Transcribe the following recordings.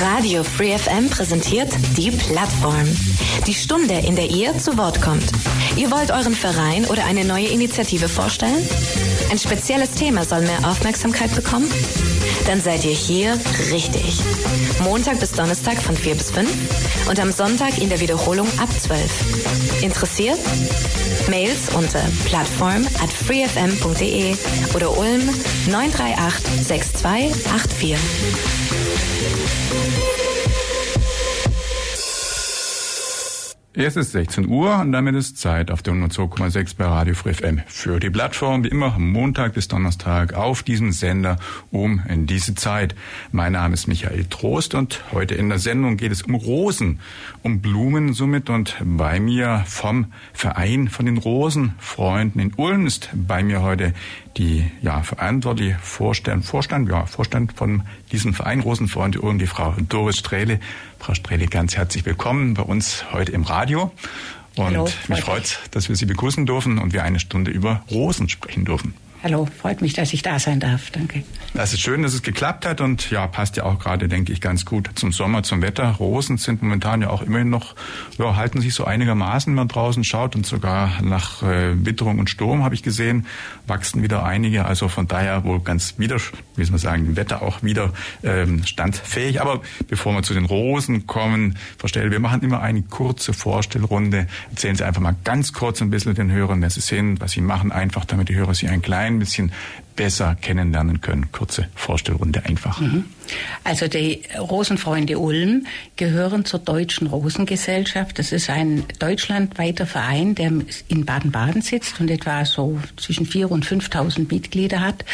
Radio Free FM präsentiert die Plattform. Die Stunde, in der ihr zu Wort kommt. Ihr wollt euren Verein oder eine neue Initiative vorstellen? Ein spezielles Thema soll mehr Aufmerksamkeit bekommen? Dann seid ihr hier richtig. Montag bis Donnerstag von 4 bis 5 und am Sonntag in der Wiederholung ab 12. Interessiert? Mails unter plattform at freefm.de oder Ulm 938 6284. Es ist 16 Uhr und damit ist Zeit auf der 102,6 bei Radio Free FM für die Plattform, wie immer Montag bis Donnerstag auf diesem Sender um in diese Zeit. Mein Name ist Michael Trost und heute in der Sendung geht es um Rosen, um Blumen somit und bei mir vom Verein von den Rosenfreunden in Ulm ist bei mir heute die ja verantwortliche Vorstand, Vorstand, ja Vorstand von diesem Verein Rosenfreunde Ulm, die Frau Doris Strehle. Frau Strehle, ganz herzlich willkommen bei uns heute im Radio. Und Hallo, mich freut, dass wir Sie begrüßen dürfen und wir eine Stunde über Rosen sprechen dürfen. Hallo, freut mich, dass ich da sein darf. Danke. Das ist schön, dass es geklappt hat und ja, passt ja auch gerade, denke ich, ganz gut zum Sommer, zum Wetter. Rosen sind momentan ja auch immerhin noch, ja, halten sich so einigermaßen, wenn man draußen schaut und sogar nach äh, Witterung und Sturm, habe ich gesehen, wachsen wieder einige. Also von daher wohl ganz wieder, wie soll man sagen, dem Wetter auch wieder ähm, standfähig. Aber bevor wir zu den Rosen kommen, Frau Stell, wir machen immer eine kurze Vorstellrunde. Erzählen Sie einfach mal ganz kurz ein bisschen den Hörern, wer Sie sind, was Sie machen, einfach damit die Hörer Sie ein klein bisschen besser kennenlernen können. Kurze Vorstellrunde einfach. Mhm. Also die Rosenfreunde Ulm gehören zur Deutschen Rosengesellschaft. Das ist ein deutschlandweiter Verein, der in Baden-Baden sitzt und etwa so zwischen 4.000 und 5.000 Mitglieder hat.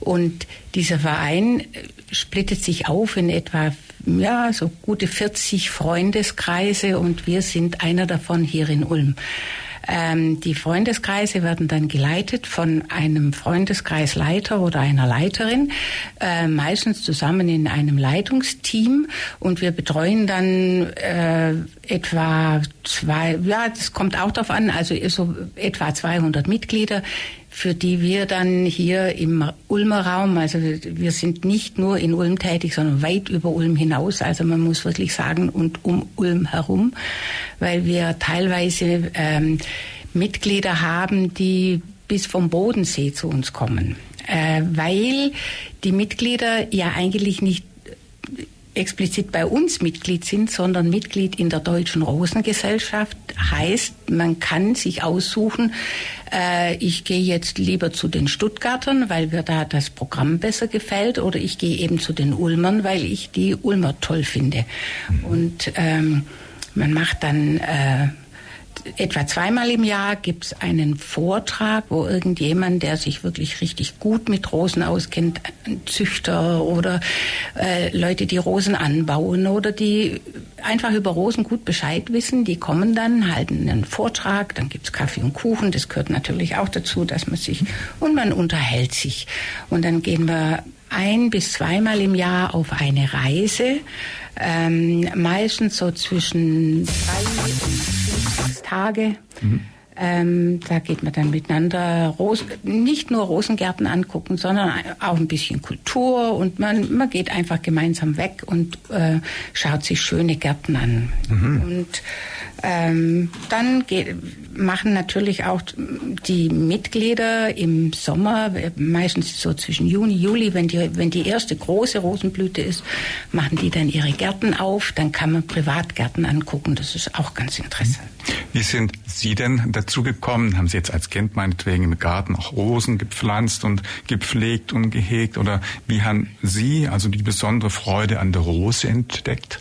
Und dieser Verein splittet sich auf in etwa ja, so gute 40 Freundeskreise und wir sind einer davon hier in Ulm. Ähm, die Freundeskreise werden dann geleitet von einem Freundeskreisleiter oder einer Leiterin, äh, meistens zusammen in einem Leitungsteam. Und wir betreuen dann äh, etwa zwei, ja, das kommt auch darauf an, also so etwa 200 Mitglieder für die wir dann hier im Ulmer Raum, also wir sind nicht nur in Ulm tätig, sondern weit über Ulm hinaus, also man muss wirklich sagen und um Ulm herum, weil wir teilweise ähm, Mitglieder haben, die bis vom Bodensee zu uns kommen, äh, weil die Mitglieder ja eigentlich nicht explizit bei uns Mitglied sind, sondern Mitglied in der Deutschen Rosengesellschaft. Heißt, man kann sich aussuchen, äh, ich gehe jetzt lieber zu den Stuttgartern, weil mir da das Programm besser gefällt, oder ich gehe eben zu den Ulmern, weil ich die Ulmer toll finde. Und ähm, man macht dann äh, etwa zweimal im Jahr gibt es einen Vortrag, wo irgendjemand, der sich wirklich richtig gut mit Rosen auskennt, Züchter oder äh, Leute, die Rosen anbauen oder die einfach über Rosen gut Bescheid wissen, die kommen dann, halten einen Vortrag, dann gibt es Kaffee und Kuchen, das gehört natürlich auch dazu, dass man sich und man unterhält sich. Und dann gehen wir ein bis zweimal im Jahr auf eine Reise, ähm, meistens so zwischen drei und sechs Tage. Mhm. Ähm, da geht man dann miteinander Rosen, nicht nur Rosengärten angucken, sondern auch ein bisschen Kultur und man, man geht einfach gemeinsam weg und äh, schaut sich schöne Gärten an. Mhm. Und ähm, dann geht, machen natürlich auch die Mitglieder im Sommer, meistens so zwischen Juni, Juli, wenn die, wenn die erste große Rosenblüte ist, machen die dann ihre Gärten auf. Dann kann man Privatgärten angucken. Das ist auch ganz interessant. Wie sind Sie denn dazu gekommen? Haben Sie jetzt als Kind meinetwegen im Garten auch Rosen gepflanzt und gepflegt und gehegt? Oder wie haben Sie also die besondere Freude an der Rose entdeckt?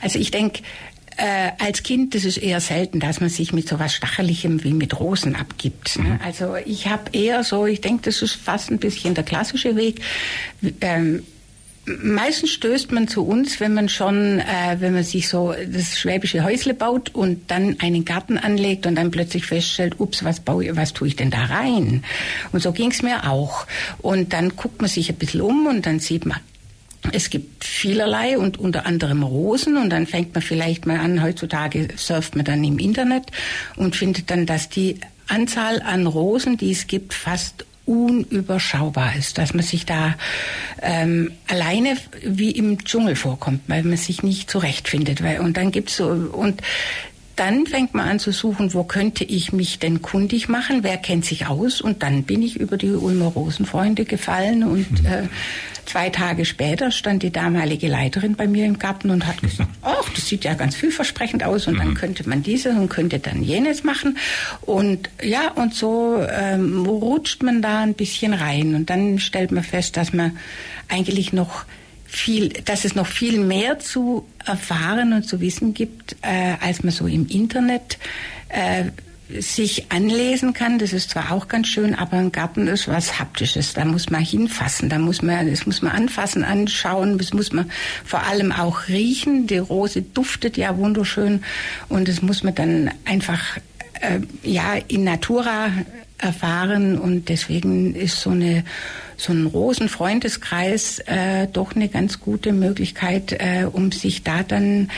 Also ich denke, äh, als Kind, das ist eher selten, dass man sich mit so was Stacheligem wie mit Rosen abgibt. Ne? Mhm. Also ich habe eher so, ich denke, das ist fast ein bisschen der klassische Weg. Ähm, Meistens stößt man zu uns, wenn man schon, äh, wenn man sich so das schwäbische Häusle baut und dann einen Garten anlegt und dann plötzlich feststellt, ups, was baue, was tue ich denn da rein? Und so ging es mir auch. Und dann guckt man sich ein bisschen um und dann sieht man, es gibt vielerlei und unter anderem Rosen und dann fängt man vielleicht mal an, heutzutage surft man dann im Internet und findet dann, dass die Anzahl an Rosen, die es gibt, fast unüberschaubar ist, dass man sich da ähm, alleine wie im Dschungel vorkommt, weil man sich nicht zurechtfindet. Weil, und dann gibt's so und dann fängt man an zu suchen, wo könnte ich mich denn kundig machen, wer kennt sich aus? Und dann bin ich über die Ulmer Rosenfreunde gefallen und mhm. äh, zwei Tage später stand die damalige Leiterin bei mir im Garten und hat gesagt, ach, das sieht ja ganz vielversprechend aus und dann könnte man dieses und könnte dann jenes machen. Und ja, und so ähm, rutscht man da ein bisschen rein und dann stellt man fest, dass man eigentlich noch viel, dass es noch viel mehr zu erfahren und zu wissen gibt, äh, als man so im Internet äh, sich anlesen kann. Das ist zwar auch ganz schön, aber ein Garten ist was Haptisches. Da muss man hinfassen, da muss man, das muss man anfassen, anschauen, das muss man vor allem auch riechen. Die Rose duftet ja wunderschön und das muss man dann einfach äh, ja in Natura erfahren und deswegen ist so eine so ein Rosenfreundeskreis äh, doch eine ganz gute Möglichkeit, äh, um sich da dann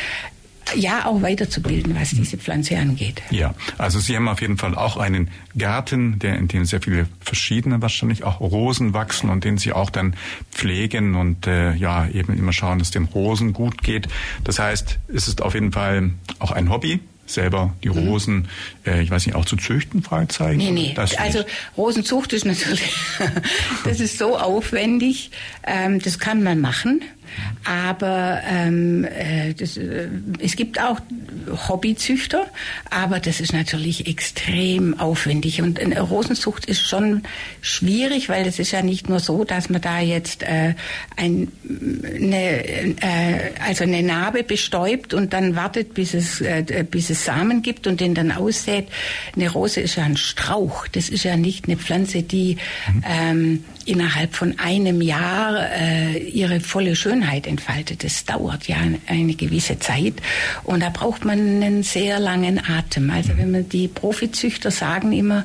ja auch weiterzubilden, was diese Pflanze angeht. Ja, also Sie haben auf jeden Fall auch einen Garten, der in dem sehr viele verschiedene wahrscheinlich auch Rosen wachsen und den Sie auch dann pflegen und äh, ja eben immer schauen, dass den Rosen gut geht. Das heißt, es ist auf jeden Fall auch ein Hobby, selber die mhm. Rosen, mhm. äh, ich weiß nicht, auch zu züchten, Fragezeichen? Nee, nee. Das also Rosenzucht ist natürlich, das ist so aufwendig, ähm, das kann man machen. Aber ähm, äh, das, äh, es gibt auch Hobbyzüchter, aber das ist natürlich extrem aufwendig. Und eine Rosenzucht ist schon schwierig, weil es ist ja nicht nur so, dass man da jetzt äh, ein, eine, äh, also eine Narbe bestäubt und dann wartet, bis es, äh, bis es Samen gibt und den dann aussät. Eine Rose ist ja ein Strauch. Das ist ja nicht eine Pflanze, die mhm. ähm, innerhalb von einem Jahr äh, ihre volle Schönheit entfaltet. Das dauert ja eine gewisse Zeit und da braucht man einen sehr langen Atem. Also wenn man die Profizüchter sagen immer,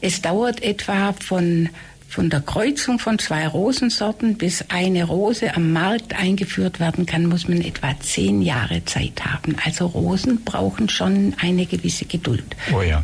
es dauert etwa von von der Kreuzung von zwei Rosensorten bis eine Rose am Markt eingeführt werden kann, muss man etwa zehn Jahre Zeit haben. Also Rosen brauchen schon eine gewisse Geduld. Oh ja.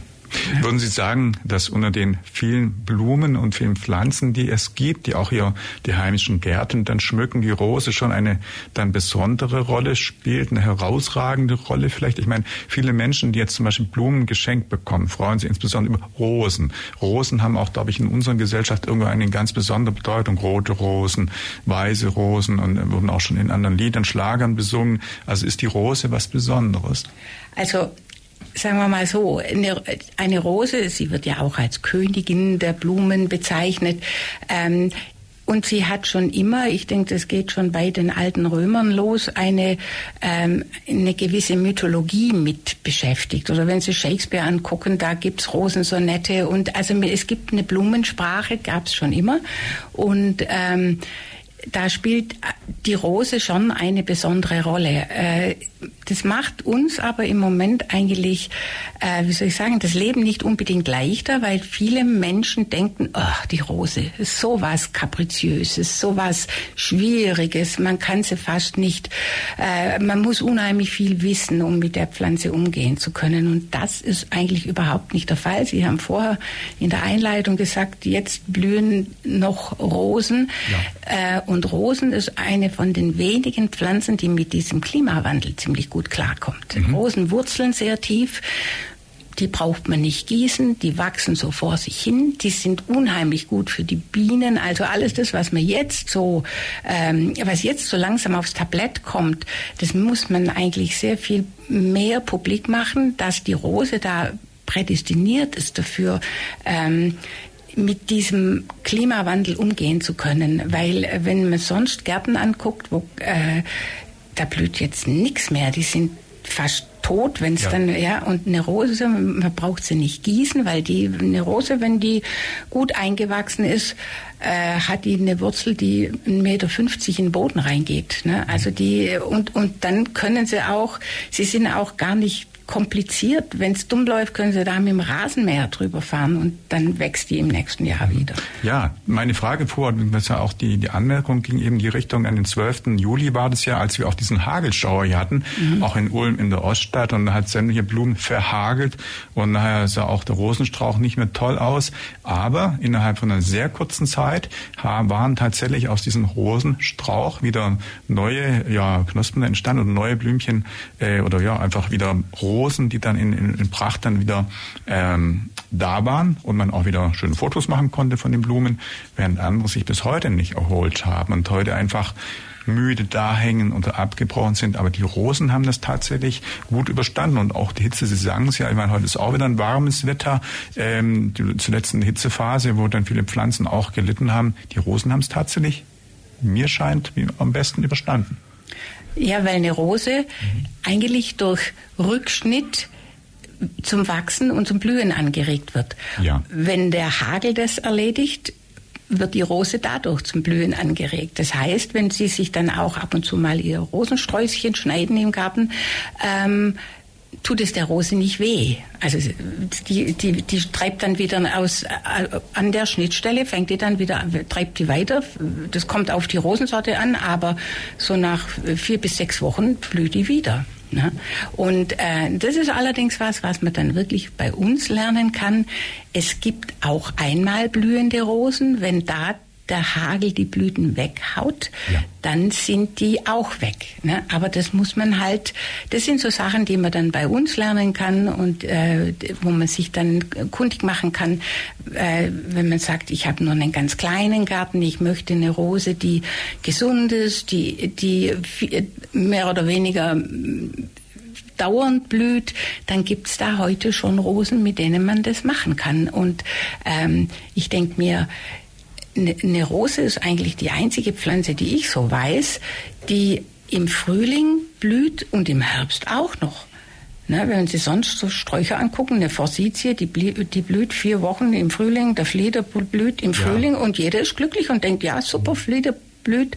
Würden Sie sagen, dass unter den vielen Blumen und vielen Pflanzen, die es gibt, die auch hier die heimischen Gärten dann schmücken, die Rose schon eine dann besondere Rolle spielt, eine herausragende Rolle vielleicht? Ich meine, viele Menschen, die jetzt zum Beispiel Blumen geschenkt bekommen, freuen sich insbesondere über Rosen. Rosen haben auch, glaube ich, in unserer Gesellschaft irgendwo eine ganz besondere Bedeutung. Rote Rosen, weiße Rosen und wurden auch schon in anderen Liedern, Schlagern besungen. Also ist die Rose was Besonderes? Also sagen wir mal so, eine, eine Rose, sie wird ja auch als Königin der Blumen bezeichnet. Ähm, und sie hat schon immer, ich denke, das geht schon bei den alten Römern los, eine, ähm, eine gewisse Mythologie mit beschäftigt. Oder wenn Sie Shakespeare angucken, da gibt's Rosensonette und also es gibt eine Blumensprache, gab's schon immer. Und ähm, da spielt die Rose schon eine besondere Rolle. Äh, das macht uns aber im Moment eigentlich, äh, wie soll ich sagen, das Leben nicht unbedingt leichter, weil viele Menschen denken, ach, die Rose ist sowas kapriziöses, sowas Schwieriges, man kann sie fast nicht, äh, man muss unheimlich viel wissen, um mit der Pflanze umgehen zu können. Und das ist eigentlich überhaupt nicht der Fall. Sie haben vorher in der Einleitung gesagt, jetzt blühen noch Rosen. Ja. Äh, und Rosen ist eine von den wenigen Pflanzen, die mit diesem Klimawandel ziemlich gut klarkommt. Mhm. Rosen wurzeln sehr tief. Die braucht man nicht gießen, die wachsen so vor sich hin, die sind unheimlich gut für die Bienen. Also alles das, was man jetzt so, ähm, was jetzt so langsam aufs Tablett kommt, das muss man eigentlich sehr viel mehr publik machen, dass die Rose da prädestiniert ist dafür, ähm, mit diesem Klimawandel umgehen zu können. Weil äh, wenn man sonst Gärten anguckt, wo äh, da blüht jetzt nichts mehr, die sind fast tot, wenn es ja. dann, ja, und eine Rose, man braucht sie nicht gießen, weil die, eine Rose, wenn die gut eingewachsen ist, äh, hat die eine Wurzel, die 1,50 Meter in den Boden reingeht. Ne? Also die, und, und dann können sie auch, sie sind auch gar nicht kompliziert. Wenn es dumm läuft, können Sie da mit dem Rasenmäher drüber fahren und dann wächst die im nächsten Jahr wieder. Ja, meine Frage vor, was ja auch die, die Anmerkung ging eben die Richtung an den 12. Juli war das ja, als wir auch diesen Hagelschauer hier hatten, mhm. auch in Ulm in der Oststadt und da hat sämtliche Blumen verhagelt und nachher sah auch der Rosenstrauch nicht mehr toll aus. Aber innerhalb von einer sehr kurzen Zeit waren tatsächlich aus diesem Rosenstrauch wieder neue ja, Knospen entstanden und neue Blümchen äh, oder ja einfach wieder Rosen, die dann in, in, in Pracht dann wieder ähm, da waren und man auch wieder schöne Fotos machen konnte von den Blumen, während andere sich bis heute nicht erholt haben und heute einfach müde da hängen oder abgebrochen sind. Aber die Rosen haben das tatsächlich gut überstanden und auch die Hitze, Sie sagen es ja, ich meine, heute ist auch wieder ein warmes Wetter, ähm, die, zuletzt eine Hitzephase, wo dann viele Pflanzen auch gelitten haben. Die Rosen haben es tatsächlich, mir scheint, am besten überstanden. Ja, weil eine Rose mhm. eigentlich durch Rückschnitt zum Wachsen und zum Blühen angeregt wird. Ja. Wenn der Hagel das erledigt, wird die Rose dadurch zum Blühen angeregt. Das heißt, wenn Sie sich dann auch ab und zu mal Ihr Rosensträußchen schneiden im Garten, ähm, tut es der Rose nicht weh. Also die, die, die treibt dann wieder aus äh, an der Schnittstelle, fängt die dann wieder, treibt die weiter. Das kommt auf die Rosensorte an, aber so nach vier bis sechs Wochen blüht die wieder. Ne? Und äh, das ist allerdings was, was man dann wirklich bei uns lernen kann. Es gibt auch einmal blühende Rosen, wenn da der Hagel die Blüten weghaut, ja. dann sind die auch weg. Ne? Aber das muss man halt, das sind so Sachen, die man dann bei uns lernen kann und äh, wo man sich dann kundig machen kann, äh, wenn man sagt, ich habe nur einen ganz kleinen Garten, ich möchte eine Rose, die gesund ist, die, die mehr oder weniger dauernd blüht, dann gibt's da heute schon Rosen, mit denen man das machen kann. Und ähm, ich denke mir, eine ne Rose ist eigentlich die einzige Pflanze, die ich so weiß, die im Frühling blüht und im Herbst auch noch. Ne, wenn Sie sonst so Sträucher angucken, eine Forsythie, die, blüht, die blüht vier Wochen im Frühling, der Flieder blüht im Frühling ja. und jeder ist glücklich und denkt, ja, super, Flieder blüht.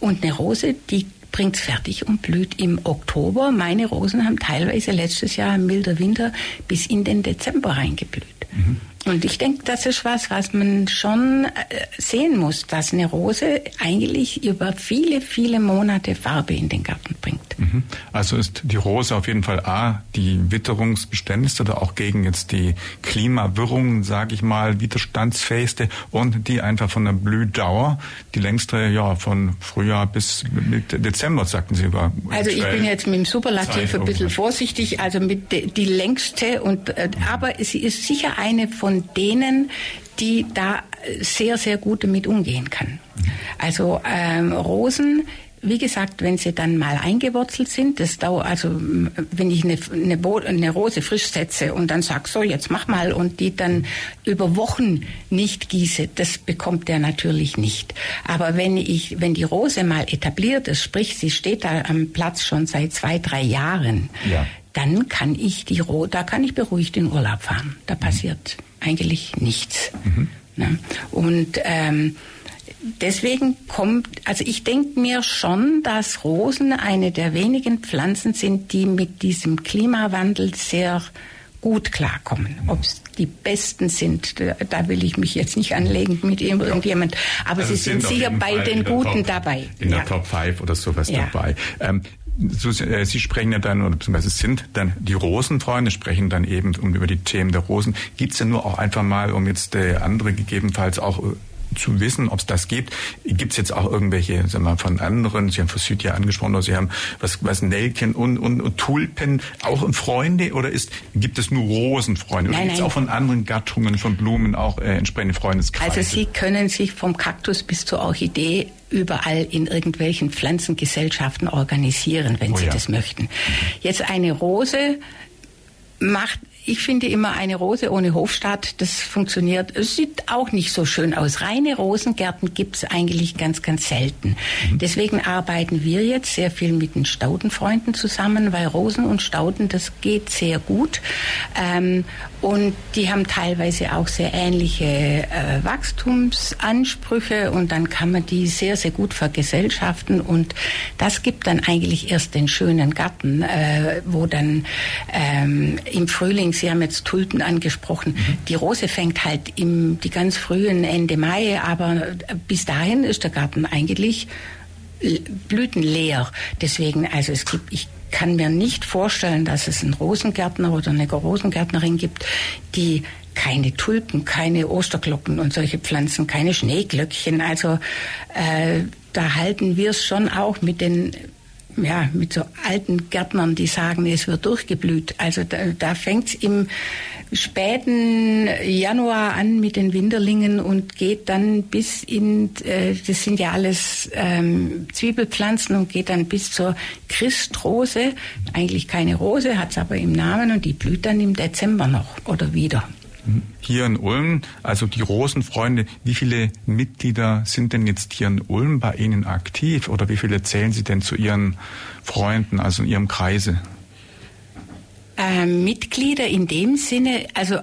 Und eine Rose, die bringt's fertig und blüht im Oktober. Meine Rosen haben teilweise letztes Jahr im milder Winter bis in den Dezember reingeblüht. Mhm. Und ich denke, das ist was, was man schon äh, sehen muss, dass eine Rose eigentlich über viele, viele Monate Farbe in den Garten bringt. Mhm. Also ist die Rose auf jeden Fall A, die witterungsbeständigste oder auch gegen jetzt die Klimawirrungen, sage ich mal, widerstandsfähigste und die einfach von der Blühdauer, die längste, ja, von Frühjahr bis Dezember, sagten Sie über. Also ich bin jetzt mit dem Superlativ ein bisschen vorsichtig, also mit die längste und, äh, aber sie ist sicher eine von von denen, die da sehr, sehr gut damit umgehen kann. Also ähm, Rosen wie gesagt, wenn sie dann mal eingewurzelt sind, das dauert, also wenn ich eine, eine, eine Rose frisch setze und dann sag so, jetzt mach mal und die dann über Wochen nicht gieße, das bekommt der natürlich nicht. Aber wenn ich, wenn die Rose mal etabliert ist, sprich, sie steht da am Platz schon seit zwei, drei Jahren, ja. Dann kann ich die da kann ich beruhigt in Urlaub fahren. Da passiert eigentlich nichts. Mhm. Ne? Und ähm, deswegen kommt, also ich denke mir schon, dass Rosen eine der wenigen Pflanzen sind, die mit diesem Klimawandel sehr gut klarkommen. Ob es die besten sind, da will ich mich jetzt nicht anlegen mit irgendjemand, aber also sie sind, sind sicher bei Fall den Guten Top, dabei. In ja. der Top 5 oder sowas ja. dabei. Ähm, äh, Sie sprechen ja dann, oder beziehungsweise sind dann die Rosenfreunde, sprechen dann eben über die Themen der Rosen. Gibt's denn nur auch einfach mal, um jetzt äh, andere gegebenenfalls auch äh, zu wissen, ob es das gibt. Gibt es jetzt auch irgendwelche, sagen wir mal, von anderen, Sie haben Forsythia angesprochen, oder Sie haben was, was Nelken und, und, und Tulpen, auch Freunde oder ist, gibt es nur Rosenfreunde? Oder gibt es auch von anderen Gattungen von Blumen auch äh, entsprechende Freundeskreise? Also Sie können sich vom Kaktus bis zur Orchidee überall in irgendwelchen Pflanzengesellschaften organisieren, wenn oh, Sie ja. das möchten. Jetzt eine Rose macht ich finde immer eine Rose ohne Hofstaat, das funktioniert. Es sieht auch nicht so schön aus. Reine Rosengärten gibt's eigentlich ganz, ganz selten. Mhm. Deswegen arbeiten wir jetzt sehr viel mit den Staudenfreunden zusammen, weil Rosen und Stauden, das geht sehr gut. Ähm, und die haben teilweise auch sehr ähnliche äh, Wachstumsansprüche und dann kann man die sehr, sehr gut vergesellschaften und das gibt dann eigentlich erst den schönen Garten, äh, wo dann ähm, im Frühling, Sie haben jetzt Tulpen angesprochen, mhm. die Rose fängt halt im, die ganz frühen Ende Mai, aber bis dahin ist der Garten eigentlich blütenleer. Deswegen, also es gibt, ich kann mir nicht vorstellen, dass es einen Rosengärtner oder eine Rosengärtnerin gibt, die keine Tulpen, keine Osterglocken und solche Pflanzen, keine Schneeglöckchen. Also äh, da halten wir es schon auch mit den ja, mit so alten Gärtnern, die sagen, es wird durchgeblüht. Also da, da fängt es im späten Januar an mit den Winterlingen und geht dann bis in, äh, das sind ja alles ähm, Zwiebelpflanzen und geht dann bis zur Christrose. Eigentlich keine Rose, hat es aber im Namen und die blüht dann im Dezember noch oder wieder. Hier in Ulm, also die Rosenfreunde, wie viele Mitglieder sind denn jetzt hier in Ulm bei Ihnen aktiv oder wie viele zählen Sie denn zu Ihren Freunden, also in Ihrem Kreise? Äh, Mitglieder in dem Sinne, also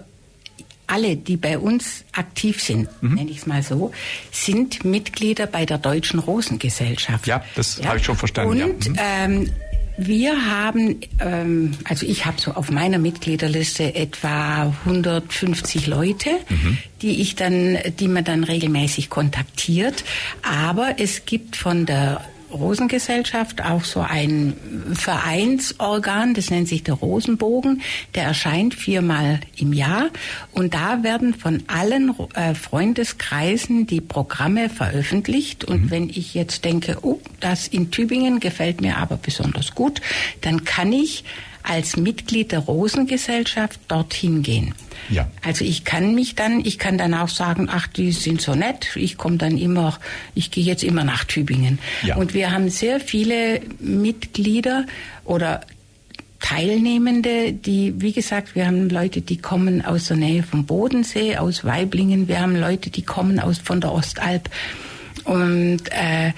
alle, die bei uns aktiv sind, mhm. nenne ich es mal so, sind Mitglieder bei der Deutschen Rosengesellschaft. Ja, das ja. habe ich schon verstanden. Und ja. mhm. ähm, wir haben, ähm, also ich habe so auf meiner Mitgliederliste etwa 150 Leute, mhm. die ich dann, die man dann regelmäßig kontaktiert. Aber es gibt von der Rosengesellschaft auch so ein Vereinsorgan, das nennt sich der Rosenbogen, der erscheint viermal im Jahr. Und da werden von allen äh, Freundeskreisen die Programme veröffentlicht. Und mhm. wenn ich jetzt denke, oh, das in Tübingen gefällt mir aber besonders gut, dann kann ich als Mitglied der Rosengesellschaft dorthin gehen. Ja. Also ich kann mich dann, ich kann dann auch sagen, ach, die sind so nett, ich komme dann immer, ich gehe jetzt immer nach Tübingen. Ja. Und wir haben sehr viele Mitglieder oder Teilnehmende, die, wie gesagt, wir haben Leute, die kommen aus der Nähe vom Bodensee, aus Weiblingen, wir haben Leute, die kommen aus von der Ostalb. Und äh,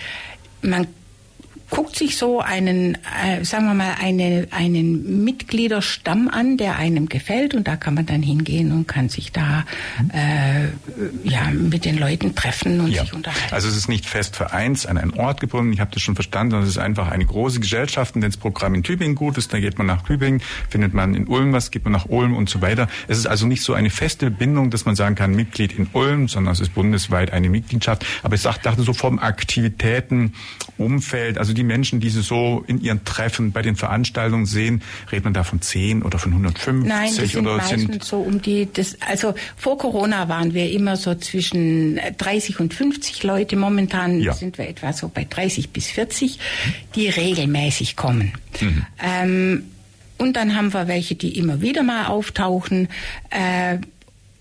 man guckt sich so einen, äh, sagen wir mal, eine, einen Mitgliederstamm an, der einem gefällt und da kann man dann hingehen und kann sich da äh, ja, mit den Leuten treffen und ja. sich unterhalten. Also es ist nicht fest vereins an einen Ort gebunden, ich habe das schon verstanden, sondern es ist einfach eine große Gesellschaft und wenn das Programm in Tübingen gut ist, dann geht man nach Tübingen, findet man in Ulm was, geht man nach Ulm und so weiter. Es ist also nicht so eine feste Bindung, dass man sagen kann, Mitglied in Ulm, sondern es ist bundesweit eine Mitgliedschaft. Aber ich dachte so vom Aktivitätenumfeld, also die die Menschen, die Sie so in Ihren Treffen bei den Veranstaltungen sehen, redet man da von 10 oder von 150? Nein, das sind oder sind so um die, das, also vor Corona waren wir immer so zwischen 30 und 50 Leute. Momentan ja. sind wir etwa so bei 30 bis 40, die regelmäßig kommen. Mhm. Ähm, und dann haben wir welche, die immer wieder mal auftauchen. Äh,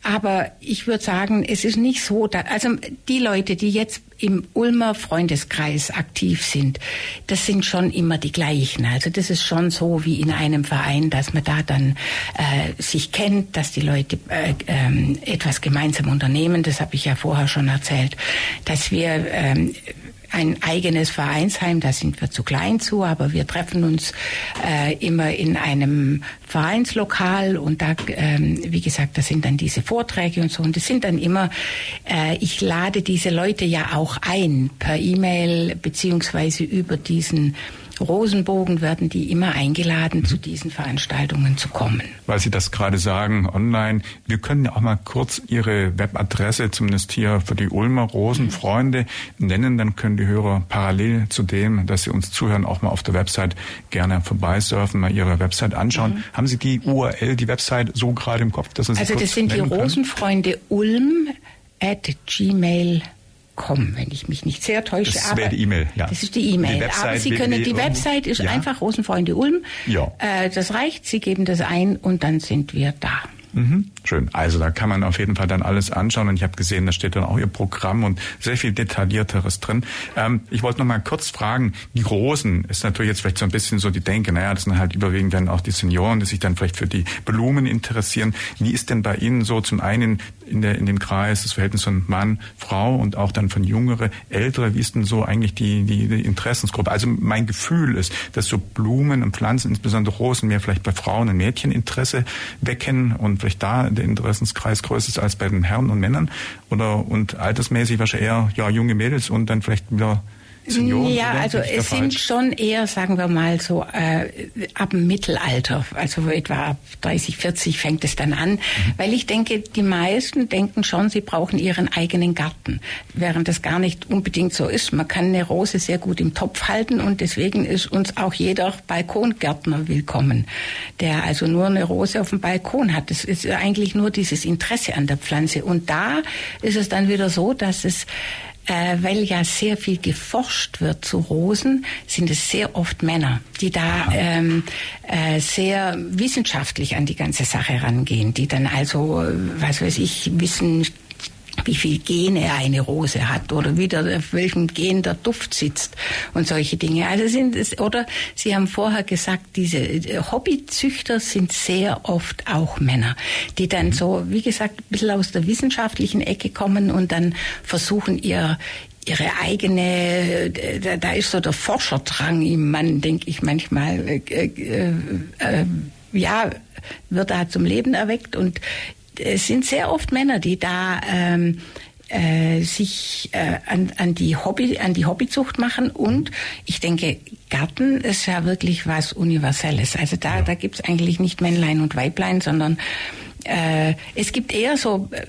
aber ich würde sagen, es ist nicht so, da, also die Leute, die jetzt im Ulmer Freundeskreis aktiv sind, das sind schon immer die gleichen. Also das ist schon so wie in einem Verein, dass man da dann äh, sich kennt, dass die Leute äh, äh, etwas gemeinsam unternehmen. Das habe ich ja vorher schon erzählt, dass wir ähm, ein eigenes Vereinsheim, da sind wir zu klein zu, aber wir treffen uns äh, immer in einem Vereinslokal und da, ähm, wie gesagt, da sind dann diese Vorträge und so und es sind dann immer, äh, ich lade diese Leute ja auch ein per E-Mail beziehungsweise über diesen Rosenbogen werden die immer eingeladen, mhm. zu diesen Veranstaltungen zu kommen. Weil Sie das gerade sagen, online. Wir können ja auch mal kurz Ihre Webadresse, zumindest hier für die Ulmer Rosenfreunde, nennen. Dann können die Hörer parallel zu dem, dass sie uns zuhören, auch mal auf der Website gerne vorbeisurfen, mal Ihre Website anschauen. Mhm. Haben Sie die URL, die Website so gerade im Kopf, dass Sie Also das sind die Rosenfreunde Ulm at gmail.com kommen, wenn ich mich nicht sehr täusche. Das wäre die E-Mail, ja. Das ist die E-Mail. Aber Sie können, die Website ist ja. einfach Rosenfreunde Ulm. Ja. Äh, das reicht, Sie geben das ein und dann sind wir da. Mhm. Schön. Also da kann man auf jeden Fall dann alles anschauen und ich habe gesehen, da steht dann auch Ihr Programm und sehr viel detaillierteres drin. Ähm, ich wollte noch mal kurz fragen, die Rosen ist natürlich jetzt vielleicht so ein bisschen so die Denke, naja, das sind halt überwiegend dann auch die Senioren, die sich dann vielleicht für die Blumen interessieren. Wie ist denn bei Ihnen so zum einen in, der, in dem Kreis das Verhältnis von Mann, Frau und auch dann von Jüngere, Ältere, wie ist denn so eigentlich die, die, die Interessensgruppe? Also mein Gefühl ist, dass so Blumen und Pflanzen, insbesondere Rosen, mehr vielleicht bei Frauen und Mädchen Interesse wecken und vielleicht da der Interessenskreis größer ist als bei den Herren und Männern. Oder und altersmäßig wahrscheinlich eher ja junge Mädels und dann vielleicht wieder Senioren? Ja, also es sind schon eher, sagen wir mal, so äh, ab dem Mittelalter, also etwa ab 30, 40 fängt es dann an, mhm. weil ich denke, die meisten denken schon, sie brauchen ihren eigenen Garten, während das gar nicht unbedingt so ist. Man kann eine Rose sehr gut im Topf halten und deswegen ist uns auch jeder Balkongärtner willkommen, der also nur eine Rose auf dem Balkon hat. Das ist eigentlich nur dieses Interesse an der Pflanze und da ist es dann wieder so, dass es äh, weil ja sehr viel geforscht wird zu Rosen, sind es sehr oft Männer, die da ähm, äh, sehr wissenschaftlich an die ganze Sache rangehen, die dann also, äh, was weiß ich, wissen, wie viel Gene eine Rose hat oder wie der, auf welchem Gen der Duft sitzt und solche Dinge. Also sind es, oder Sie haben vorher gesagt, diese äh, Hobbyzüchter sind sehr oft auch Männer, die dann mhm. so, wie gesagt, ein bisschen aus der wissenschaftlichen Ecke kommen und dann versuchen, ihr, ihre eigene, da, da ist so der Forscherdrang im Mann, denke ich manchmal, äh, äh, äh, ja, wird da zum Leben erweckt und es sind sehr oft Männer, die da ähm, äh, sich äh, an, an die Hobby an die Hobbyzucht machen und ich denke Garten ist ja wirklich was Universelles. Also da ja. da gibt's eigentlich nicht Männlein und Weiblein, sondern äh, es gibt eher so äh,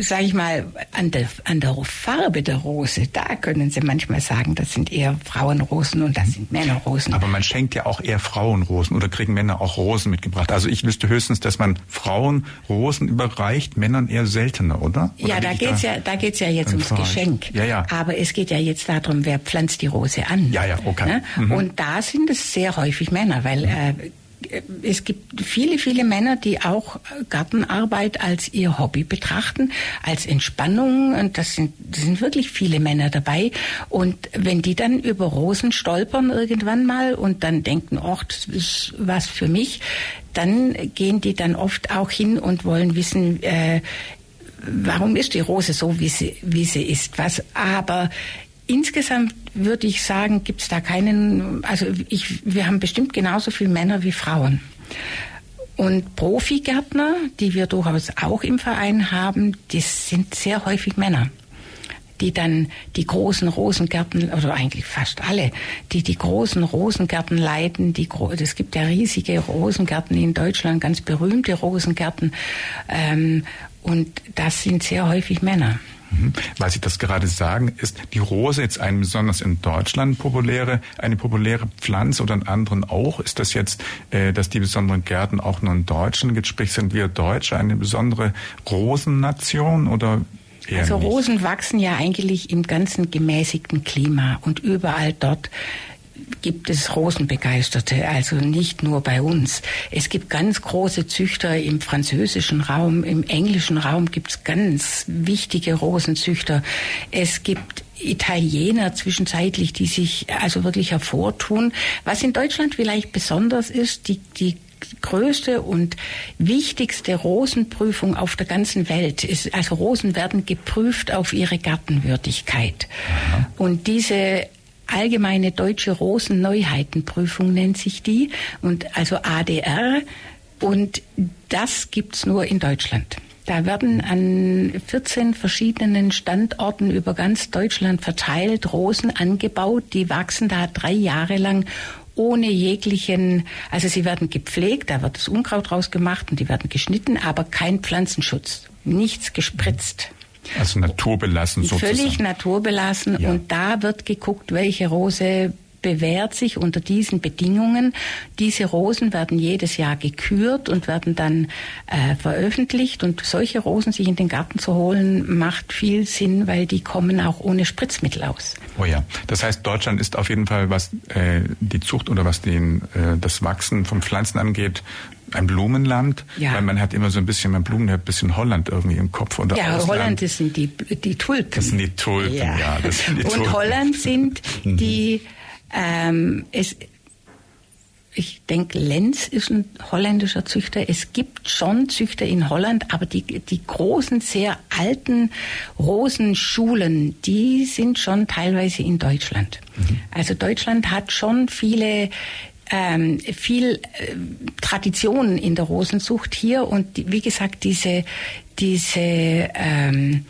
sage ich mal, an der, an der Farbe der Rose, da können Sie manchmal sagen, das sind eher Frauenrosen und das sind Männerrosen. Aber man schenkt ja auch eher Frauenrosen oder kriegen Männer auch Rosen mitgebracht. Also ich wüsste höchstens, dass man Frauen Rosen überreicht, Männern eher seltener, oder? oder ja, da geht's da ja, da geht's ja jetzt ums Verreich. Geschenk. Ja, ja. Aber es geht ja jetzt darum, wer pflanzt die Rose an. Ja, ja, okay. Ne? Mhm. Und da sind es sehr häufig Männer, weil äh, es gibt viele, viele Männer, die auch Gartenarbeit als ihr Hobby betrachten, als Entspannung. Und das sind, das sind wirklich viele Männer dabei. Und wenn die dann über Rosen stolpern irgendwann mal und dann denken, ach, das ist was für mich, dann gehen die dann oft auch hin und wollen wissen, äh, warum ist die Rose so, wie sie, wie sie ist. Was aber insgesamt würde ich sagen, gibt es da keinen, also ich, wir haben bestimmt genauso viele Männer wie Frauen. Und Profigärtner, die wir durchaus auch im Verein haben, das sind sehr häufig Männer die dann die großen Rosengärten, oder eigentlich fast alle, die die großen Rosengärten leiten. Die, es gibt ja riesige Rosengärten in Deutschland, ganz berühmte Rosengärten. Ähm, und das sind sehr häufig Männer. Mhm. Weil Sie das gerade sagen, ist die Rose jetzt eine besonders in Deutschland populäre, eine populäre Pflanze oder in anderen auch? Ist das jetzt, äh, dass die besonderen Gärten auch nur in Deutschland gibt? Sprich, sind wir Deutsche eine besondere Rosennation oder Eher also Rosen nicht. wachsen ja eigentlich im ganzen gemäßigten Klima und überall dort gibt es Rosenbegeisterte, also nicht nur bei uns. Es gibt ganz große Züchter im französischen Raum, im englischen Raum gibt es ganz wichtige Rosenzüchter. Es gibt Italiener zwischenzeitlich, die sich also wirklich hervortun. Was in Deutschland vielleicht besonders ist, die, die größte und wichtigste Rosenprüfung auf der ganzen Welt ist, also Rosen werden geprüft auf ihre Gartenwürdigkeit. Aha. Und diese allgemeine deutsche Rosenneuheitenprüfung nennt sich die und also ADR und das gibt's nur in Deutschland. Da werden an 14 verschiedenen Standorten über ganz Deutschland verteilt Rosen angebaut. Die wachsen da drei Jahre lang ohne jeglichen, also sie werden gepflegt, da wird das Unkraut rausgemacht und die werden geschnitten, aber kein Pflanzenschutz, nichts gespritzt. Also naturbelassen sozusagen. Völlig naturbelassen ja. und da wird geguckt, welche Rose bewährt sich unter diesen Bedingungen. Diese Rosen werden jedes Jahr gekürt und werden dann äh, veröffentlicht. Und solche Rosen sich in den Garten zu holen, macht viel Sinn, weil die kommen auch ohne Spritzmittel aus. Oh ja, das heißt, Deutschland ist auf jeden Fall, was äh, die Zucht oder was den, äh, das Wachsen von Pflanzen angeht, ein Blumenland, ja. weil man hat immer so ein bisschen, man Blumen hat ein bisschen Holland irgendwie im Kopf. Oder ja, Ausland. Holland, das sind die, die Tulpen. Das sind die Tulpen, ja. ja das sind die Und Tulpen. Holland sind die, ähm, es, ich denke, Lenz ist ein holländischer Züchter. Es gibt schon Züchter in Holland, aber die, die großen, sehr alten Rosenschulen, die sind schon teilweise in Deutschland. Mhm. Also Deutschland hat schon viele ähm, viel äh, Tradition in der Rosenzucht hier und die, wie gesagt diese diese ähm,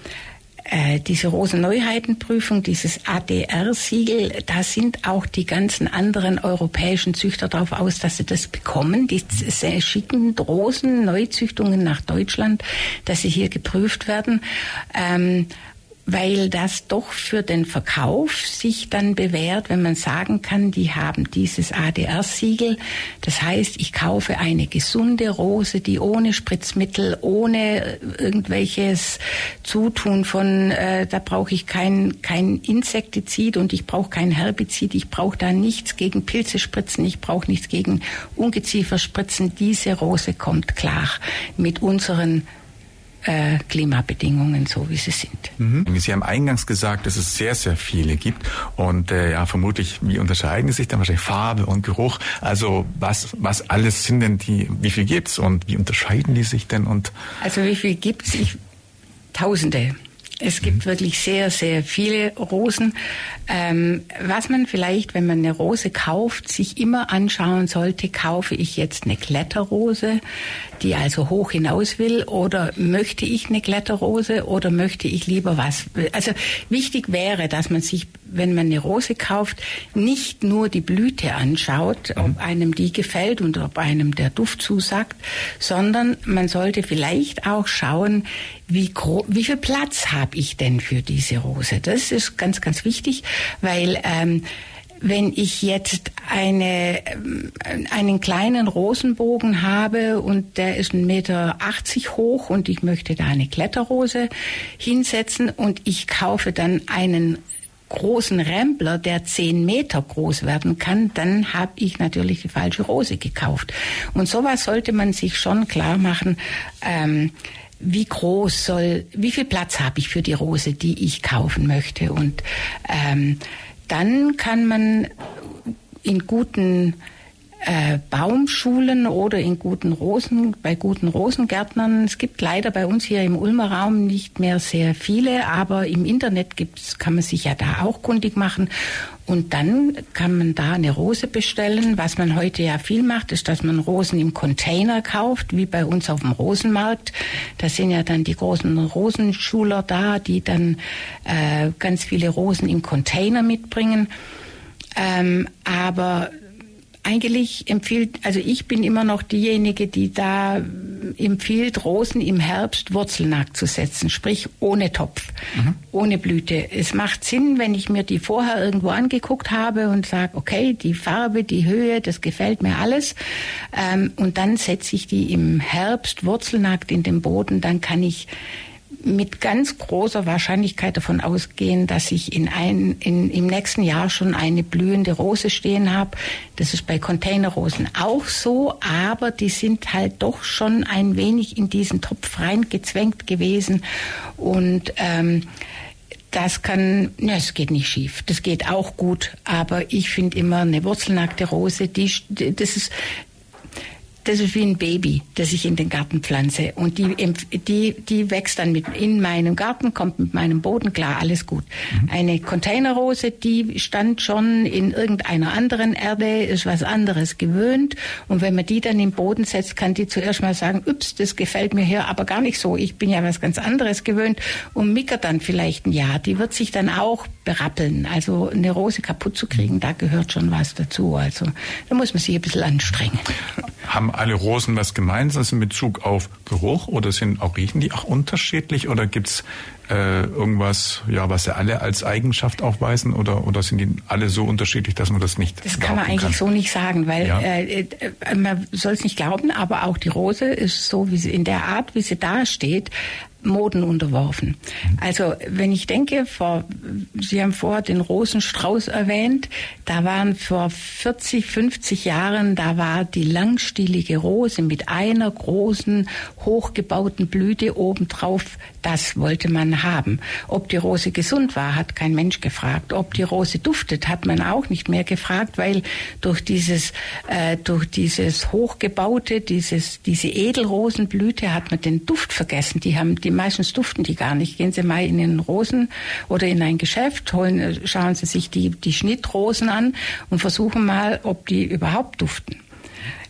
äh, diese Rosenneuheitenprüfung, dieses ADR-Siegel, da sind auch die ganzen anderen europäischen Züchter darauf aus, dass sie das bekommen. Die schicken Rosen-Neuzüchtungen nach Deutschland, dass sie hier geprüft werden. Ähm, weil das doch für den Verkauf sich dann bewährt, wenn man sagen kann, die haben dieses ADR-Siegel. Das heißt, ich kaufe eine gesunde Rose, die ohne Spritzmittel, ohne irgendwelches Zutun von, äh, da brauche ich kein, kein Insektizid und ich brauche kein Herbizid, ich brauche da nichts gegen Pilze spritzen, ich brauche nichts gegen Ungeziefer spritzen. Diese Rose kommt klar mit unseren äh, Klimabedingungen so, wie sie sind. Mhm. Sie haben eingangs gesagt, dass es sehr, sehr viele gibt und äh, ja, vermutlich, wie unterscheiden sich dann wahrscheinlich Farbe und Geruch? Also was, was alles sind denn die, wie viel gibt's und wie unterscheiden die sich denn? Und also wie viel gibt's? Ich, Tausende. Es gibt wirklich sehr, sehr viele Rosen. Ähm, was man vielleicht, wenn man eine Rose kauft, sich immer anschauen sollte, kaufe ich jetzt eine Kletterrose, die also hoch hinaus will, oder möchte ich eine Kletterrose oder möchte ich lieber was? Also wichtig wäre, dass man sich, wenn man eine Rose kauft, nicht nur die Blüte anschaut, ob einem die gefällt und ob einem der Duft zusagt, sondern man sollte vielleicht auch schauen, wie, wie viel Platz habe ich denn für diese Rose? Das ist ganz, ganz wichtig, weil ähm, wenn ich jetzt eine, ähm, einen kleinen Rosenbogen habe und der ist 1,80 Meter hoch und ich möchte da eine Kletterrose hinsetzen und ich kaufe dann einen großen Rempler, der zehn Meter groß werden kann, dann habe ich natürlich die falsche Rose gekauft. Und sowas sollte man sich schon klar machen. Ähm, wie groß soll, wie viel Platz habe ich für die Rose, die ich kaufen möchte. Und ähm, dann kann man in guten äh, Baumschulen oder in guten Rosen, bei guten Rosengärtnern. Es gibt leider bei uns hier im Ulmer Raum nicht mehr sehr viele, aber im Internet gibt's, kann man sich ja da auch kundig machen. Und dann kann man da eine Rose bestellen. Was man heute ja viel macht, ist, dass man Rosen im Container kauft, wie bei uns auf dem Rosenmarkt. Da sind ja dann die großen Rosenschuler da, die dann äh, ganz viele Rosen im Container mitbringen. Ähm, aber eigentlich empfiehlt, also ich bin immer noch diejenige, die da empfiehlt, Rosen im Herbst wurzelnackt zu setzen, sprich ohne Topf, mhm. ohne Blüte. Es macht Sinn, wenn ich mir die vorher irgendwo angeguckt habe und sage, okay, die Farbe, die Höhe, das gefällt mir alles. Ähm, und dann setze ich die im Herbst wurzelnackt in den Boden, dann kann ich mit ganz großer Wahrscheinlichkeit davon ausgehen, dass ich in ein, in, im nächsten Jahr schon eine blühende Rose stehen habe. Das ist bei Containerrosen auch so, aber die sind halt doch schon ein wenig in diesen Topf reingezwängt gewesen und ähm, das kann, ne, es geht nicht schief. Das geht auch gut. Aber ich finde immer eine wurzelnackte Rose, die, das ist, das ist wie ein Baby, das ich in den Garten pflanze. Und die, die, die wächst dann mit in meinem Garten, kommt mit meinem Boden klar, alles gut. Mhm. Eine Containerrose, die stand schon in irgendeiner anderen Erde, ist was anderes gewöhnt. Und wenn man die dann im Boden setzt, kann die zuerst mal sagen, ups, das gefällt mir hier aber gar nicht so. Ich bin ja was ganz anderes gewöhnt und mickert dann vielleicht ein Jahr. Die wird sich dann auch berappeln. Also eine Rose kaputt zu kriegen, da gehört schon was dazu. Also da muss man sich ein bisschen anstrengen. Haben alle Rosen was Gemeinsames in Bezug auf Geruch oder sind auch riechen die auch unterschiedlich oder gibt's äh, irgendwas, ja, was sie alle als Eigenschaft aufweisen oder, oder sind die alle so unterschiedlich, dass man das nicht Das kann man eigentlich kann? so nicht sagen, weil ja. äh, äh man soll es nicht glauben, aber auch die Rose ist so, wie sie in der Art, wie sie da steht, Moden unterworfen. Also wenn ich denke, vor, Sie haben vorher den Rosenstrauß erwähnt, da waren vor 40, 50 Jahren, da war die langstielige Rose mit einer großen, hochgebauten Blüte obendrauf, das wollte man haben. Ob die Rose gesund war, hat kein Mensch gefragt. Ob die Rose duftet, hat man auch nicht mehr gefragt, weil durch dieses, äh, durch dieses hochgebaute, dieses, diese Edelrosenblüte hat man den Duft vergessen. Die haben die meistens duften die gar nicht. Gehen Sie mal in den Rosen oder in ein Geschäft, holen, äh, schauen Sie sich die, die Schnittrosen an und versuchen mal, ob die überhaupt duften.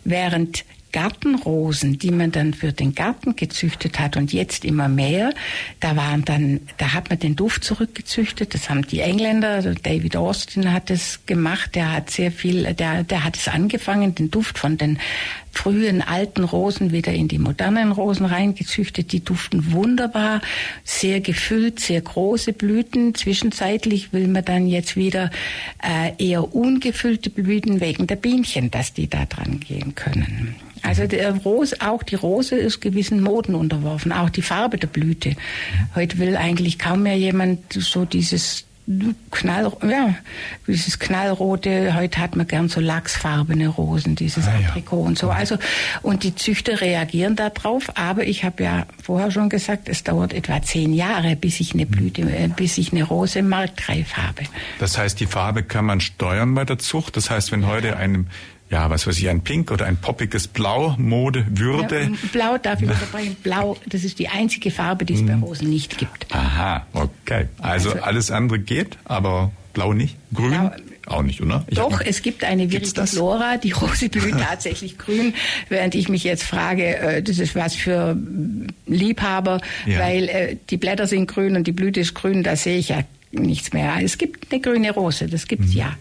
Während Gartenrosen, die man dann für den Garten gezüchtet hat und jetzt immer mehr, da waren dann, da hat man den Duft zurückgezüchtet. Das haben die Engländer, also David Austin hat es gemacht. Der hat sehr viel, der, der hat es angefangen, den Duft von den frühen alten Rosen wieder in die modernen Rosen reingezüchtet. Die duften wunderbar, sehr gefüllt, sehr große Blüten. Zwischenzeitlich will man dann jetzt wieder äh, eher ungefüllte Blüten wegen der Bienchen, dass die da dran gehen können. Also der Rose, auch die Rose ist gewissen Moden unterworfen, auch die Farbe der Blüte. Heute will eigentlich kaum mehr jemand so dieses Knall, ja, dieses knallrote, heute hat man gern so lachsfarbene Rosen, dieses ah, Aprikot ja. und so. Also, und die Züchter reagieren darauf, aber ich habe ja vorher schon gesagt, es dauert etwa zehn Jahre, bis ich eine Blüte, äh, bis ich eine Rose marktreif habe. Das heißt, die Farbe kann man steuern bei der Zucht. Das heißt, wenn heute einem ja, was weiß ich, ein Pink oder ein poppiges Blau Mode würde. Ja, Blau darf ich unterbrechen. Blau, das ist die einzige Farbe, die es bei hm. Rosen nicht gibt. Aha, okay. Also, also alles andere geht, aber Blau nicht? Grün? Blau, auch nicht, oder? Ich Doch, es gibt eine Viridiflora, die Rose blüht tatsächlich grün, während ich mich jetzt frage, äh, das ist was für Liebhaber, ja. weil äh, die Blätter sind grün und die Blüte ist grün, da sehe ich ja nichts mehr. Es gibt eine grüne Rose, das gibt's mhm. ja.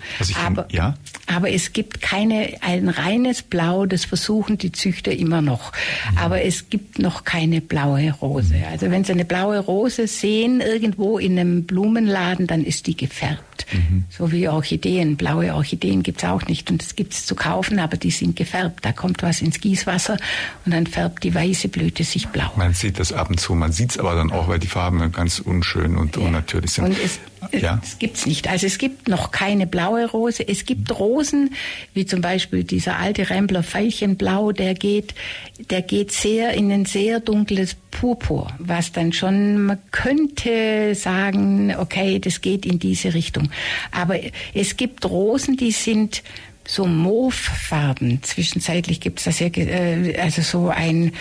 Aber, find, ja. aber es gibt keine, ein reines Blau, das versuchen die Züchter immer noch. Mhm. Aber es gibt noch keine blaue Rose. Mhm. Also wenn Sie eine blaue Rose sehen irgendwo in einem Blumenladen, dann ist die gefärbt. Mhm. So wie Orchideen. Blaue Orchideen gibt's auch nicht und das gibt's zu kaufen, aber die sind gefärbt. Da kommt was ins Gießwasser und dann färbt die weiße Blüte sich blau. Man sieht das ab und zu, man sieht's aber dann auch, weil die Farben ganz unschön und ja. unnatürlich sind. Und es ja. Das gibt's nicht. Also es gibt noch keine blaue Rose. Es gibt Rosen, wie zum Beispiel dieser alte Rembler Veilchenblau, der geht, der geht sehr in ein sehr dunkles Purpur, was dann schon, man könnte sagen, okay, das geht in diese Richtung. Aber es gibt Rosen, die sind so Mauffarben. Zwischenzeitlich gibt's das ja, äh, also so ein,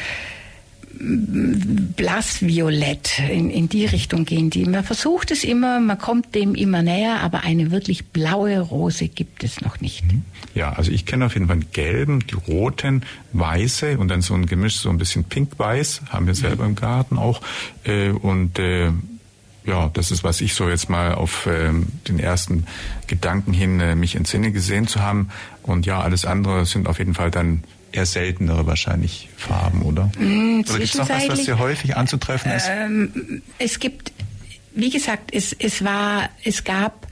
blassviolett. In, in die Richtung gehen die. Man versucht es immer, man kommt dem immer näher, aber eine wirklich blaue Rose gibt es noch nicht. Mhm. Ja, also ich kenne auf jeden Fall gelben, die roten, weiße und dann so ein Gemisch, so ein bisschen pink-weiß, haben wir selber im Garten auch. Äh, und äh, ja, das ist, was ich so jetzt mal auf ähm, den ersten Gedanken hin äh, mich entsinne gesehen zu haben. Und ja, alles andere sind auf jeden Fall dann eher seltenere wahrscheinlich Farben, oder? Mm, oder gibt es noch was, was hier häufig anzutreffen ist? Ähm, es gibt, wie gesagt, es, es war, es gab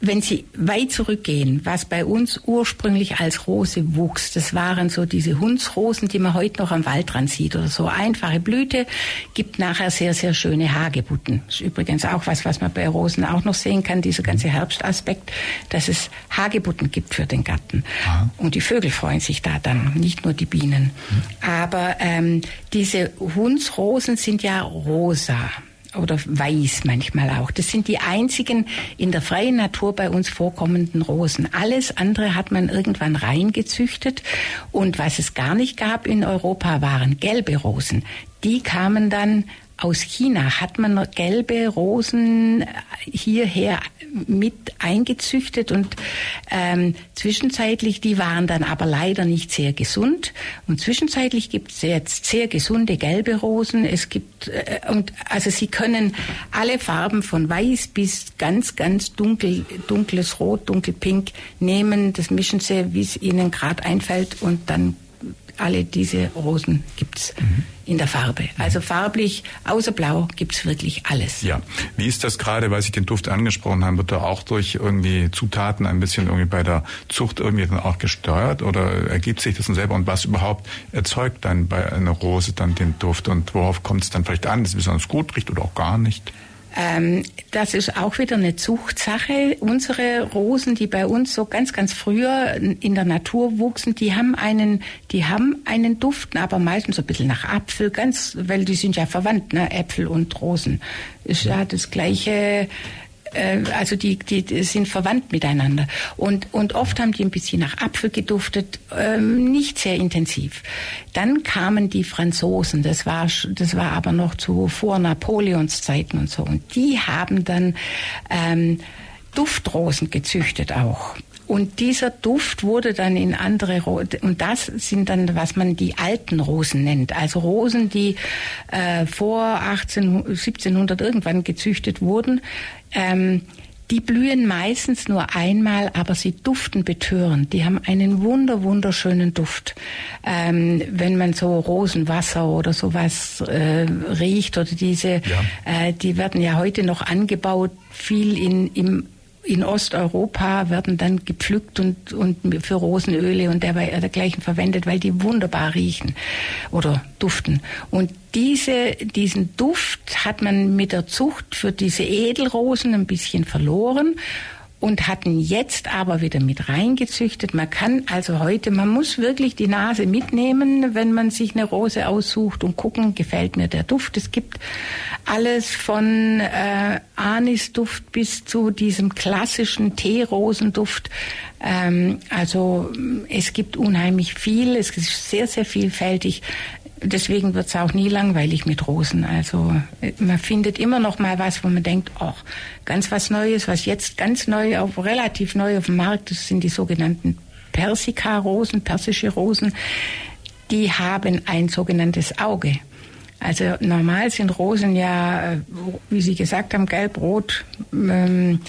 wenn Sie weit zurückgehen, was bei uns ursprünglich als Rose wuchs, das waren so diese Hundsrosen, die man heute noch am Waldrand sieht oder so einfache Blüte, gibt nachher sehr, sehr schöne Hagebutten. Das ist übrigens auch was, was man bei Rosen auch noch sehen kann, dieser ganze Herbstaspekt, dass es Hagebutten gibt für den Garten. Aha. Und die Vögel freuen sich da dann, nicht nur die Bienen. Mhm. Aber ähm, diese Hundsrosen sind ja rosa oder weiß manchmal auch. Das sind die einzigen in der freien Natur bei uns vorkommenden Rosen. Alles andere hat man irgendwann reingezüchtet und was es gar nicht gab in Europa waren gelbe Rosen. Die kamen dann aus China hat man gelbe Rosen hierher mit eingezüchtet und ähm, zwischenzeitlich, die waren dann aber leider nicht sehr gesund. Und zwischenzeitlich gibt es jetzt sehr gesunde gelbe Rosen. Es gibt äh, und also sie können alle Farben von weiß bis ganz ganz dunkel dunkles Rot, dunkelpink nehmen. Das mischen sie, wie es ihnen gerade einfällt und dann alle diese Rosen gibt's mhm. in der Farbe. Also farblich, außer Blau, gibt's wirklich alles. Ja. Wie ist das gerade, weil Sie den Duft angesprochen haben, wird er auch durch irgendwie Zutaten ein bisschen irgendwie bei der Zucht irgendwie dann auch gesteuert oder ergibt sich das dann selber und was überhaupt erzeugt dann bei einer Rose dann den Duft und worauf kommt es dann vielleicht an, dass es besonders gut riecht oder auch gar nicht? Ähm, das ist auch wieder eine Zuchtsache. Unsere Rosen, die bei uns so ganz, ganz früher in der Natur wuchsen, die haben einen, die haben einen Duft, aber meistens so ein bisschen nach Apfel, ganz, weil die sind ja verwandt, ne? Äpfel und Rosen. Ist ja das gleiche, also die, die, die sind verwandt miteinander. Und, und oft haben die ein bisschen nach Apfel geduftet, ähm, nicht sehr intensiv. Dann kamen die Franzosen, das war, das war aber noch zu vor Napoleons Zeiten und so. Und die haben dann ähm, Duftrosen gezüchtet auch. Und dieser Duft wurde dann in andere Rosen, und das sind dann, was man die alten Rosen nennt. Also Rosen, die äh, vor 18, 1700 irgendwann gezüchtet wurden. Ähm, die blühen meistens nur einmal, aber sie duften betörend. Die haben einen wunder, wunderschönen Duft. Ähm, wenn man so Rosenwasser oder sowas äh, riecht oder diese, ja. äh, die werden ja heute noch angebaut, viel in, im in Osteuropa werden dann gepflückt und, und für Rosenöle und dergleichen verwendet, weil die wunderbar riechen oder duften. Und diese, diesen Duft hat man mit der Zucht für diese Edelrosen ein bisschen verloren und hatten jetzt aber wieder mit reingezüchtet. Man kann also heute, man muss wirklich die Nase mitnehmen, wenn man sich eine Rose aussucht und gucken, gefällt mir der Duft. Es gibt alles von äh, Anisduft bis zu diesem klassischen Teerosenduft. Ähm, also es gibt unheimlich viel, es ist sehr, sehr vielfältig. Deswegen wird es auch nie langweilig mit Rosen. Also man findet immer noch mal was, wo man denkt, ach, ganz was Neues, was jetzt ganz neu, auf, relativ neu auf dem Markt ist, sind die sogenannten Persika-Rosen, persische Rosen. Die haben ein sogenanntes Auge. Also normal sind Rosen ja, äh, wie Sie gesagt haben, gelb-rot. Ähm,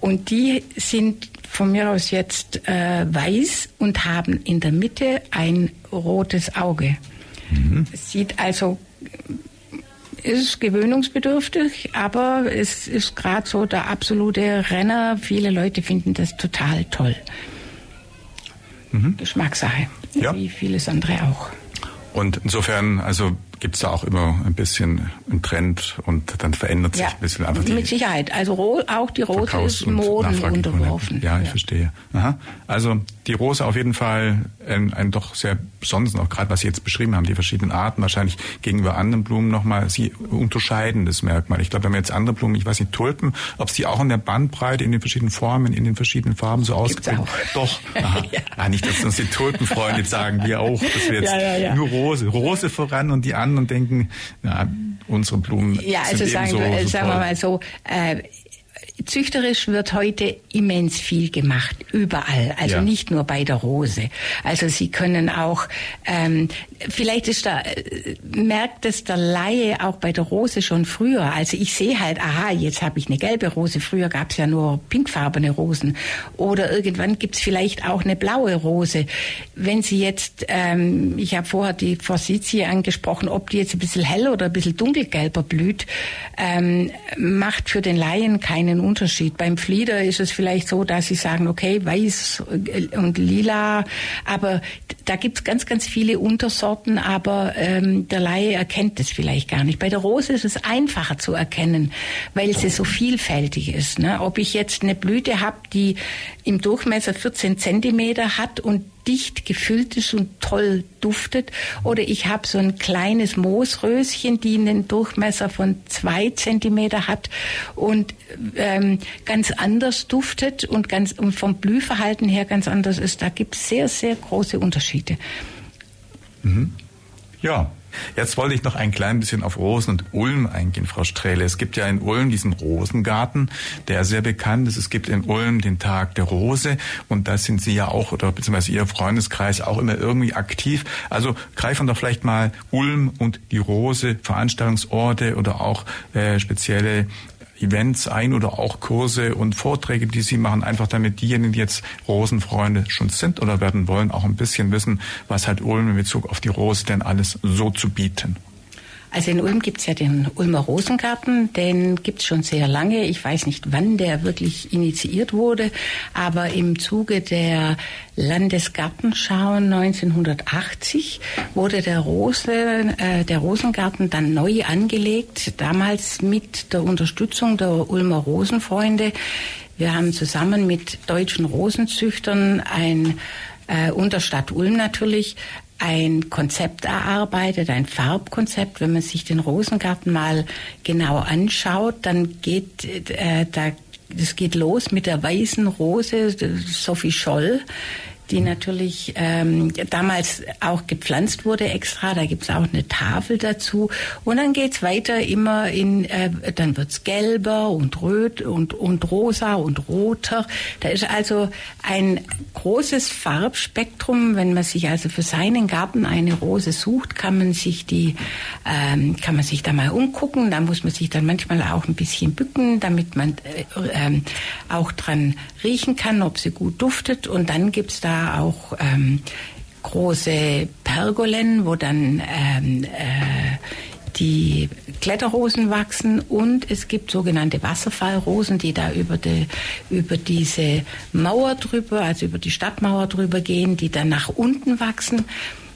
und die sind von mir aus jetzt äh, weiß und haben in der Mitte ein rotes Auge. Mhm. Sieht also ist gewöhnungsbedürftig, aber es ist gerade so der absolute Renner. Viele Leute finden das total toll. Mhm. Geschmackssache, ja. wie vieles andere auch. Und insofern, also gibt es da auch immer ein bisschen einen Trend und dann verändert sich ja, ein bisschen einfach die Mit Sicherheit. Also auch die Rose ist Moden unterworfen. Ja, ich ja. verstehe. Aha. Also die Rose auf jeden Fall ein, ein doch sehr besonderes, auch gerade was Sie jetzt beschrieben haben, die verschiedenen Arten wahrscheinlich gegenüber anderen Blumen nochmal sie unterscheidendes Merkmal. Ich glaube, wenn wir jetzt andere Blumen, ich weiß nicht, Tulpen, ob es die auch in der Bandbreite, in den verschiedenen Formen, in den verschiedenen Farben so ausgeprägt Doch. Aha. ja. ah, nicht, dass uns die Tulpenfreunde jetzt sagen, wir auch, dass wir jetzt ja, nur Rose, Rose voran und die anderen denken, na, unsere Blumen ja, also sind sagen, so, so sagen wir mal so, äh, Züchterisch wird heute immens viel gemacht, überall, also ja. nicht nur bei der Rose. Also Sie können auch, ähm, vielleicht ist da, äh, merkt es der Laie auch bei der Rose schon früher. Also ich sehe halt, aha, jetzt habe ich eine gelbe Rose, früher gab es ja nur pinkfarbene Rosen. Oder irgendwann gibt es vielleicht auch eine blaue Rose. Wenn Sie jetzt, ähm, ich habe vorher die Forsythie angesprochen, ob die jetzt ein bisschen hell oder ein bisschen dunkelgelber blüht, ähm, macht für den Laien keinen Unterschied. Beim Flieder ist es vielleicht so, dass sie sagen, okay, weiß und lila, aber da gibt es ganz, ganz viele Untersorten, aber ähm, der Laie erkennt es vielleicht gar nicht. Bei der Rose ist es einfacher zu erkennen, weil sie so vielfältig ist. Ne? Ob ich jetzt eine Blüte habe, die im Durchmesser 14 Zentimeter hat und dicht gefüllt ist und toll duftet. Oder ich habe so ein kleines Moosröschen, die einen Durchmesser von zwei Zentimeter hat und ähm, ganz anders duftet und ganz und vom Blühverhalten her ganz anders ist. Da gibt es sehr, sehr große Unterschiede. Mhm. Ja, Jetzt wollte ich noch ein klein bisschen auf Rosen und Ulm eingehen, Frau Strehle. Es gibt ja in Ulm diesen Rosengarten, der sehr bekannt ist. Es gibt in Ulm den Tag der Rose und da sind Sie ja auch oder beziehungsweise Ihr Freundeskreis auch immer irgendwie aktiv. Also greifen doch vielleicht mal Ulm und die Rose, Veranstaltungsorte oder auch äh, spezielle Events ein oder auch Kurse und Vorträge, die Sie machen, einfach damit diejenigen, die jetzt Rosenfreunde schon sind oder werden wollen, auch ein bisschen wissen, was hat Ulm in Bezug auf die Rose denn alles so zu bieten? Also in Ulm gibt's ja den Ulmer Rosengarten, den gibt's schon sehr lange. Ich weiß nicht, wann der wirklich initiiert wurde, aber im Zuge der Landesgartenschau 1980 wurde der, Rose, äh, der Rosengarten dann neu angelegt, damals mit der Unterstützung der Ulmer Rosenfreunde. Wir haben zusammen mit deutschen Rosenzüchtern ein äh, unter Stadt Ulm natürlich ein Konzept erarbeitet, ein Farbkonzept. Wenn man sich den Rosengarten mal genau anschaut, dann geht äh, da das geht los mit der weißen Rose, Sophie Scholl, die natürlich ähm, damals auch gepflanzt wurde extra. Da gibt's auch eine Tafel dazu. Und dann geht's weiter immer in, äh, dann wird's gelber und rot und, und rosa und roter. Da ist also ein großes Farbspektrum. Wenn man sich also für seinen Garten eine Rose sucht, kann man sich die, ähm, kann man sich da mal umgucken. Da muss man sich dann manchmal auch ein bisschen bücken, damit man äh, äh, auch dran riechen kann, ob sie gut duftet. Und dann gibt's da auch ähm, große Pergolen, wo dann ähm, äh, die Kletterrosen wachsen und es gibt sogenannte Wasserfallrosen, die da über, die, über diese Mauer drüber, also über die Stadtmauer drüber gehen, die dann nach unten wachsen.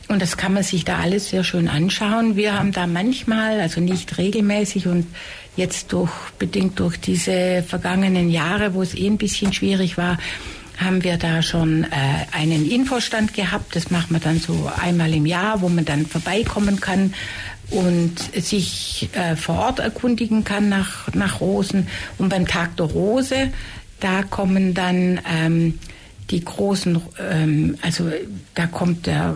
Und das kann man sich da alles sehr schön anschauen. Wir haben da manchmal, also nicht regelmäßig und jetzt durch, bedingt durch diese vergangenen Jahre, wo es eh ein bisschen schwierig war, haben wir da schon äh, einen Infostand gehabt. Das machen wir dann so einmal im Jahr, wo man dann vorbeikommen kann und sich äh, vor Ort erkundigen kann nach, nach Rosen. Und beim Tag der Rose, da kommen dann ähm, die großen, ähm, also da kommt der,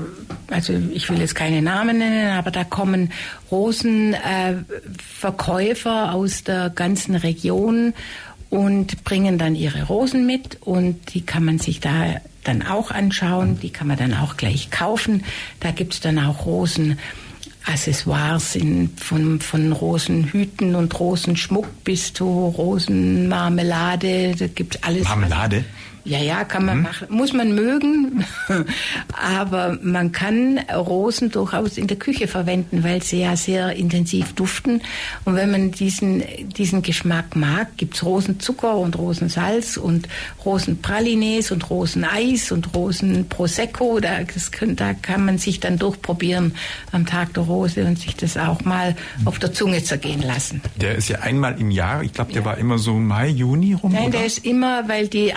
also ich will jetzt keine Namen nennen, aber da kommen Rosenverkäufer äh, aus der ganzen Region und bringen dann ihre Rosen mit und die kann man sich da dann auch anschauen, die kann man dann auch gleich kaufen. Da gibt's dann auch Rosen. Accessoires in, von, von Rosenhüten und Rosenschmuck bis zu Rosenmarmelade. Da gibt's alles. Marmelade? Ja, ja, kann man mhm. machen. Muss man mögen, aber man kann Rosen durchaus in der Küche verwenden, weil sie ja sehr intensiv duften. Und wenn man diesen, diesen Geschmack mag, gibt's Rosenzucker und Rosensalz und Rosenpralines und Roseneis und Rosenprosecco. Da, das, da kann man sich dann durchprobieren am Tag der Rose und sich das auch mal auf der Zunge zergehen lassen. Der ist ja einmal im Jahr. Ich glaube, der ja. war immer so Mai, Juni rum. Nein, oder? der ist immer, weil die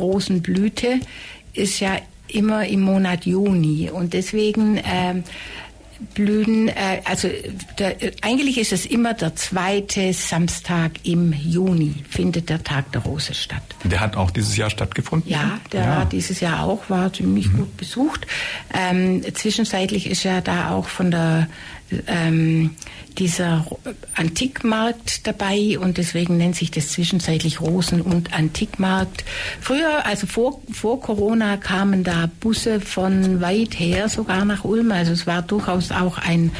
Haupt Rosenblüte ist ja immer im Monat Juni und deswegen äh, blühen, äh, also der, eigentlich ist es immer der zweite Samstag im Juni, findet der Tag der Rose statt. Der hat auch dieses Jahr stattgefunden? Ja, der ja. war dieses Jahr auch, war ziemlich mhm. gut besucht. Ähm, zwischenzeitlich ist ja da auch von der ähm, dieser Antikmarkt dabei und deswegen nennt sich das zwischenzeitlich Rosen- und Antikmarkt. Früher, also vor, vor Corona, kamen da Busse von weit her sogar nach Ulm. Also es war durchaus auch ein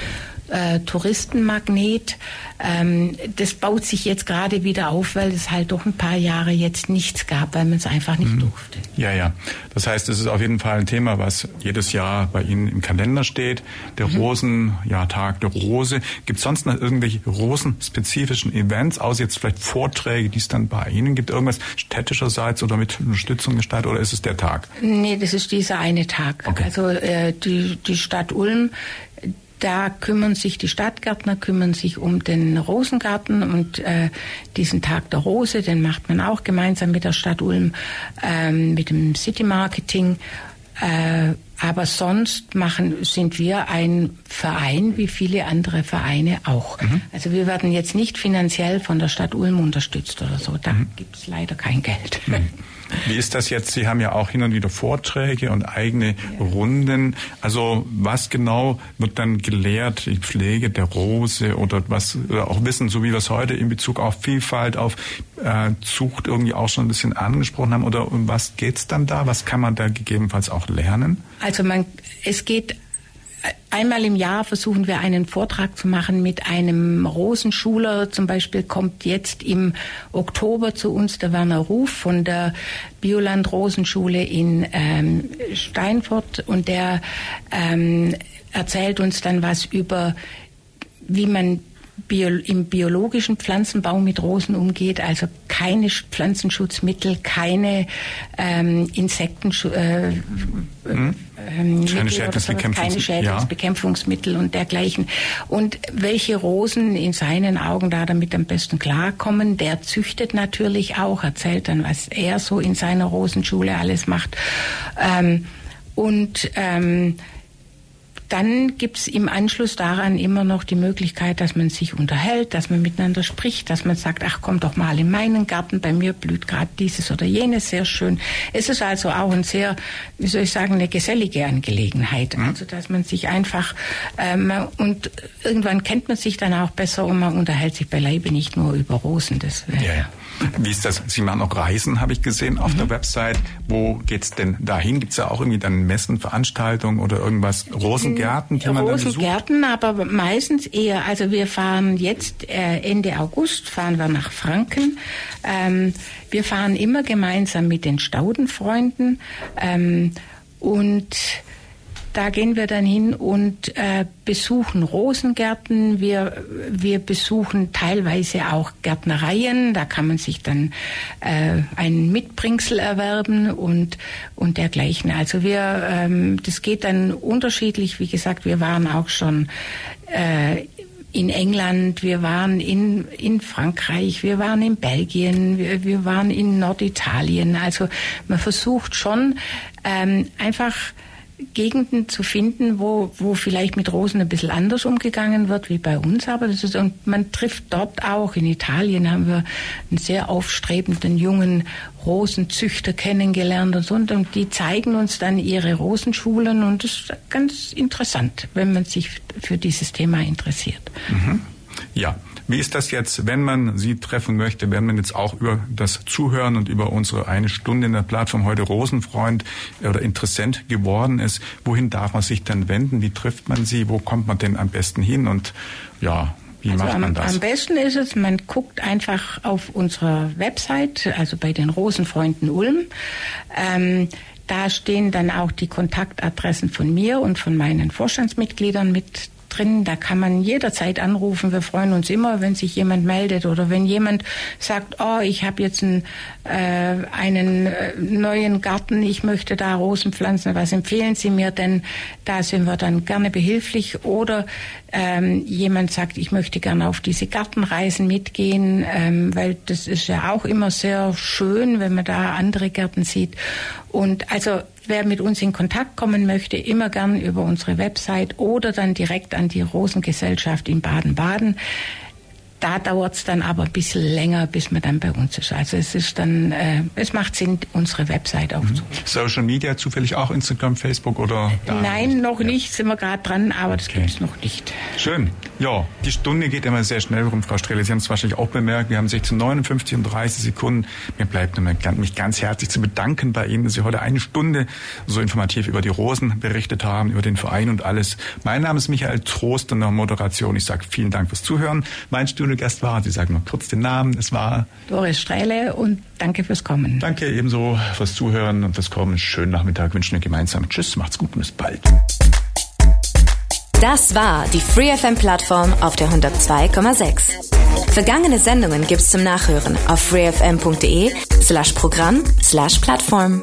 äh, Touristenmagnet. Ähm, das baut sich jetzt gerade wieder auf, weil es halt doch ein paar Jahre jetzt nichts gab, weil man es einfach nicht mhm. durfte. Ja, ja. Das heißt, es ist auf jeden Fall ein Thema, was jedes Jahr bei Ihnen im Kalender steht. Der mhm. Rosen, ja, Tag der Rose. Gibt es sonst noch irgendwelche rosenspezifischen Events, außer jetzt vielleicht Vorträge, die es dann bei Ihnen gibt? Irgendwas städtischerseits oder mit Unterstützung gestaltet oder ist es der Tag? Nee, das ist dieser eine Tag. Okay. Also äh, die, die Stadt Ulm da kümmern sich die Stadtgärtner, kümmern sich um den Rosengarten und äh, diesen Tag der Rose, den macht man auch gemeinsam mit der Stadt Ulm, ähm, mit dem City Marketing. Äh, aber sonst machen, sind wir ein Verein wie viele andere Vereine auch. Mhm. Also wir werden jetzt nicht finanziell von der Stadt Ulm unterstützt oder so. Da mhm. gibt es leider kein Geld. Mhm. Wie ist das jetzt? Sie haben ja auch hin und wieder Vorträge und eigene ja. Runden. Also was genau wird dann gelehrt? Die Pflege der Rose oder was oder auch Wissen, so wie wir es heute in Bezug auf Vielfalt, auf äh, Zucht irgendwie auch schon ein bisschen angesprochen haben? Oder um was geht's dann da? Was kann man da gegebenenfalls auch lernen? Also man, es geht einmal im Jahr versuchen wir einen Vortrag zu machen mit einem Rosenschuler. Zum Beispiel kommt jetzt im Oktober zu uns der Werner Ruf von der Bioland Rosenschule in ähm, Steinfurt und der ähm, erzählt uns dann was über wie man bio, im biologischen Pflanzenbau mit Rosen umgeht, also keine Pflanzenschutzmittel, keine ähm, Insekten, äh, hm. ähm, keine Schädlingsbekämpfungsmittel, keine Schädlingsbekämpfungsmittel und dergleichen. Und welche Rosen in seinen Augen da damit am besten klarkommen, der züchtet natürlich auch, erzählt dann, was er so in seiner Rosenschule alles macht. Ähm, und ähm, dann gibt's im Anschluss daran immer noch die Möglichkeit, dass man sich unterhält, dass man miteinander spricht, dass man sagt, ach komm doch mal in meinen Garten, bei mir blüht gerade dieses oder jenes sehr schön. Es ist also auch ein sehr, wie soll ich sagen, eine gesellige Angelegenheit. Mhm. Also dass man sich einfach ähm, und irgendwann kennt man sich dann auch besser und man unterhält sich beileibe nicht nur über Rosen. Das, äh, ja, ja. Wie ist das? Sie machen auch Reisen, habe ich gesehen auf mhm. der Website. Wo geht's denn dahin? Gibt's ja auch irgendwie dann Messen, Veranstaltungen oder irgendwas? Rosengärten, die man Rosengärten, dann aber meistens eher. Also wir fahren jetzt äh, Ende August fahren wir nach Franken. Ähm, wir fahren immer gemeinsam mit den Staudenfreunden ähm, und da gehen wir dann hin und äh, besuchen Rosengärten. Wir, wir besuchen teilweise auch Gärtnereien. Da kann man sich dann äh, ein Mitbringsel erwerben und, und dergleichen. Also wir, ähm, das geht dann unterschiedlich. Wie gesagt, wir waren auch schon äh, in England, wir waren in, in Frankreich, wir waren in Belgien, wir, wir waren in Norditalien. Also man versucht schon ähm, einfach Gegenden zu finden, wo, wo vielleicht mit Rosen ein bisschen anders umgegangen wird wie bei uns. Aber das ist, und man trifft dort auch. In Italien haben wir einen sehr aufstrebenden jungen Rosenzüchter kennengelernt und so. Und die zeigen uns dann ihre Rosenschulen und das ist ganz interessant, wenn man sich für dieses Thema interessiert. Mhm. Ja, wie ist das jetzt, wenn man Sie treffen möchte, wenn man jetzt auch über das Zuhören und über unsere eine Stunde in der Plattform heute Rosenfreund oder Interessent geworden ist? Wohin darf man sich dann wenden? Wie trifft man Sie? Wo kommt man denn am besten hin? Und ja, wie also macht man das? Am besten ist es, man guckt einfach auf unserer Website, also bei den Rosenfreunden Ulm. Ähm, da stehen dann auch die Kontaktadressen von mir und von meinen Vorstandsmitgliedern mit drin. Da kann man jederzeit anrufen. Wir freuen uns immer, wenn sich jemand meldet oder wenn jemand sagt, oh, ich habe jetzt einen, äh, einen äh, neuen Garten, ich möchte da Rosen pflanzen. Was empfehlen Sie mir denn? Da sind wir dann gerne behilflich. Oder ähm, jemand sagt, ich möchte gerne auf diese Gartenreisen mitgehen, ähm, weil das ist ja auch immer sehr schön, wenn man da andere Gärten sieht. Und also wer mit uns in Kontakt kommen möchte, immer gern über unsere Website oder dann direkt an die Rosengesellschaft in Baden-Baden. Da dauert es dann aber ein bisschen länger, bis man dann bei uns ist. Also es ist dann, äh, es macht Sinn, unsere Website aufzunehmen. Mhm. Social Media zufällig auch Instagram, Facebook oder? Nein, nicht? noch ja. nicht, sind wir gerade dran, aber das okay. gibt es noch nicht. Schön. Ja, die Stunde geht immer sehr schnell rum, Frau Strehle. Sie haben es wahrscheinlich auch bemerkt. Wir haben 16:59 und 30 Sekunden. Mir bleibt nur mich ganz herzlich zu bedanken bei Ihnen, dass Sie heute eine Stunde so informativ über die Rosen berichtet haben, über den Verein und alles. Mein Name ist Michael Trost und der Moderation. Ich sage vielen Dank fürs Zuhören. Mein Studio Gast war. Sie sagen noch kurz den Namen. Es war Doris Streile und danke fürs Kommen. Danke ebenso fürs Zuhören und fürs Kommen. Schönen Nachmittag wünschen wir gemeinsam. Tschüss, macht's gut und bis bald. Das war die FreeFM-Plattform auf der 102,6. Vergangene Sendungen gibt's zum Nachhören auf freefm.de slash Programm slash Plattform.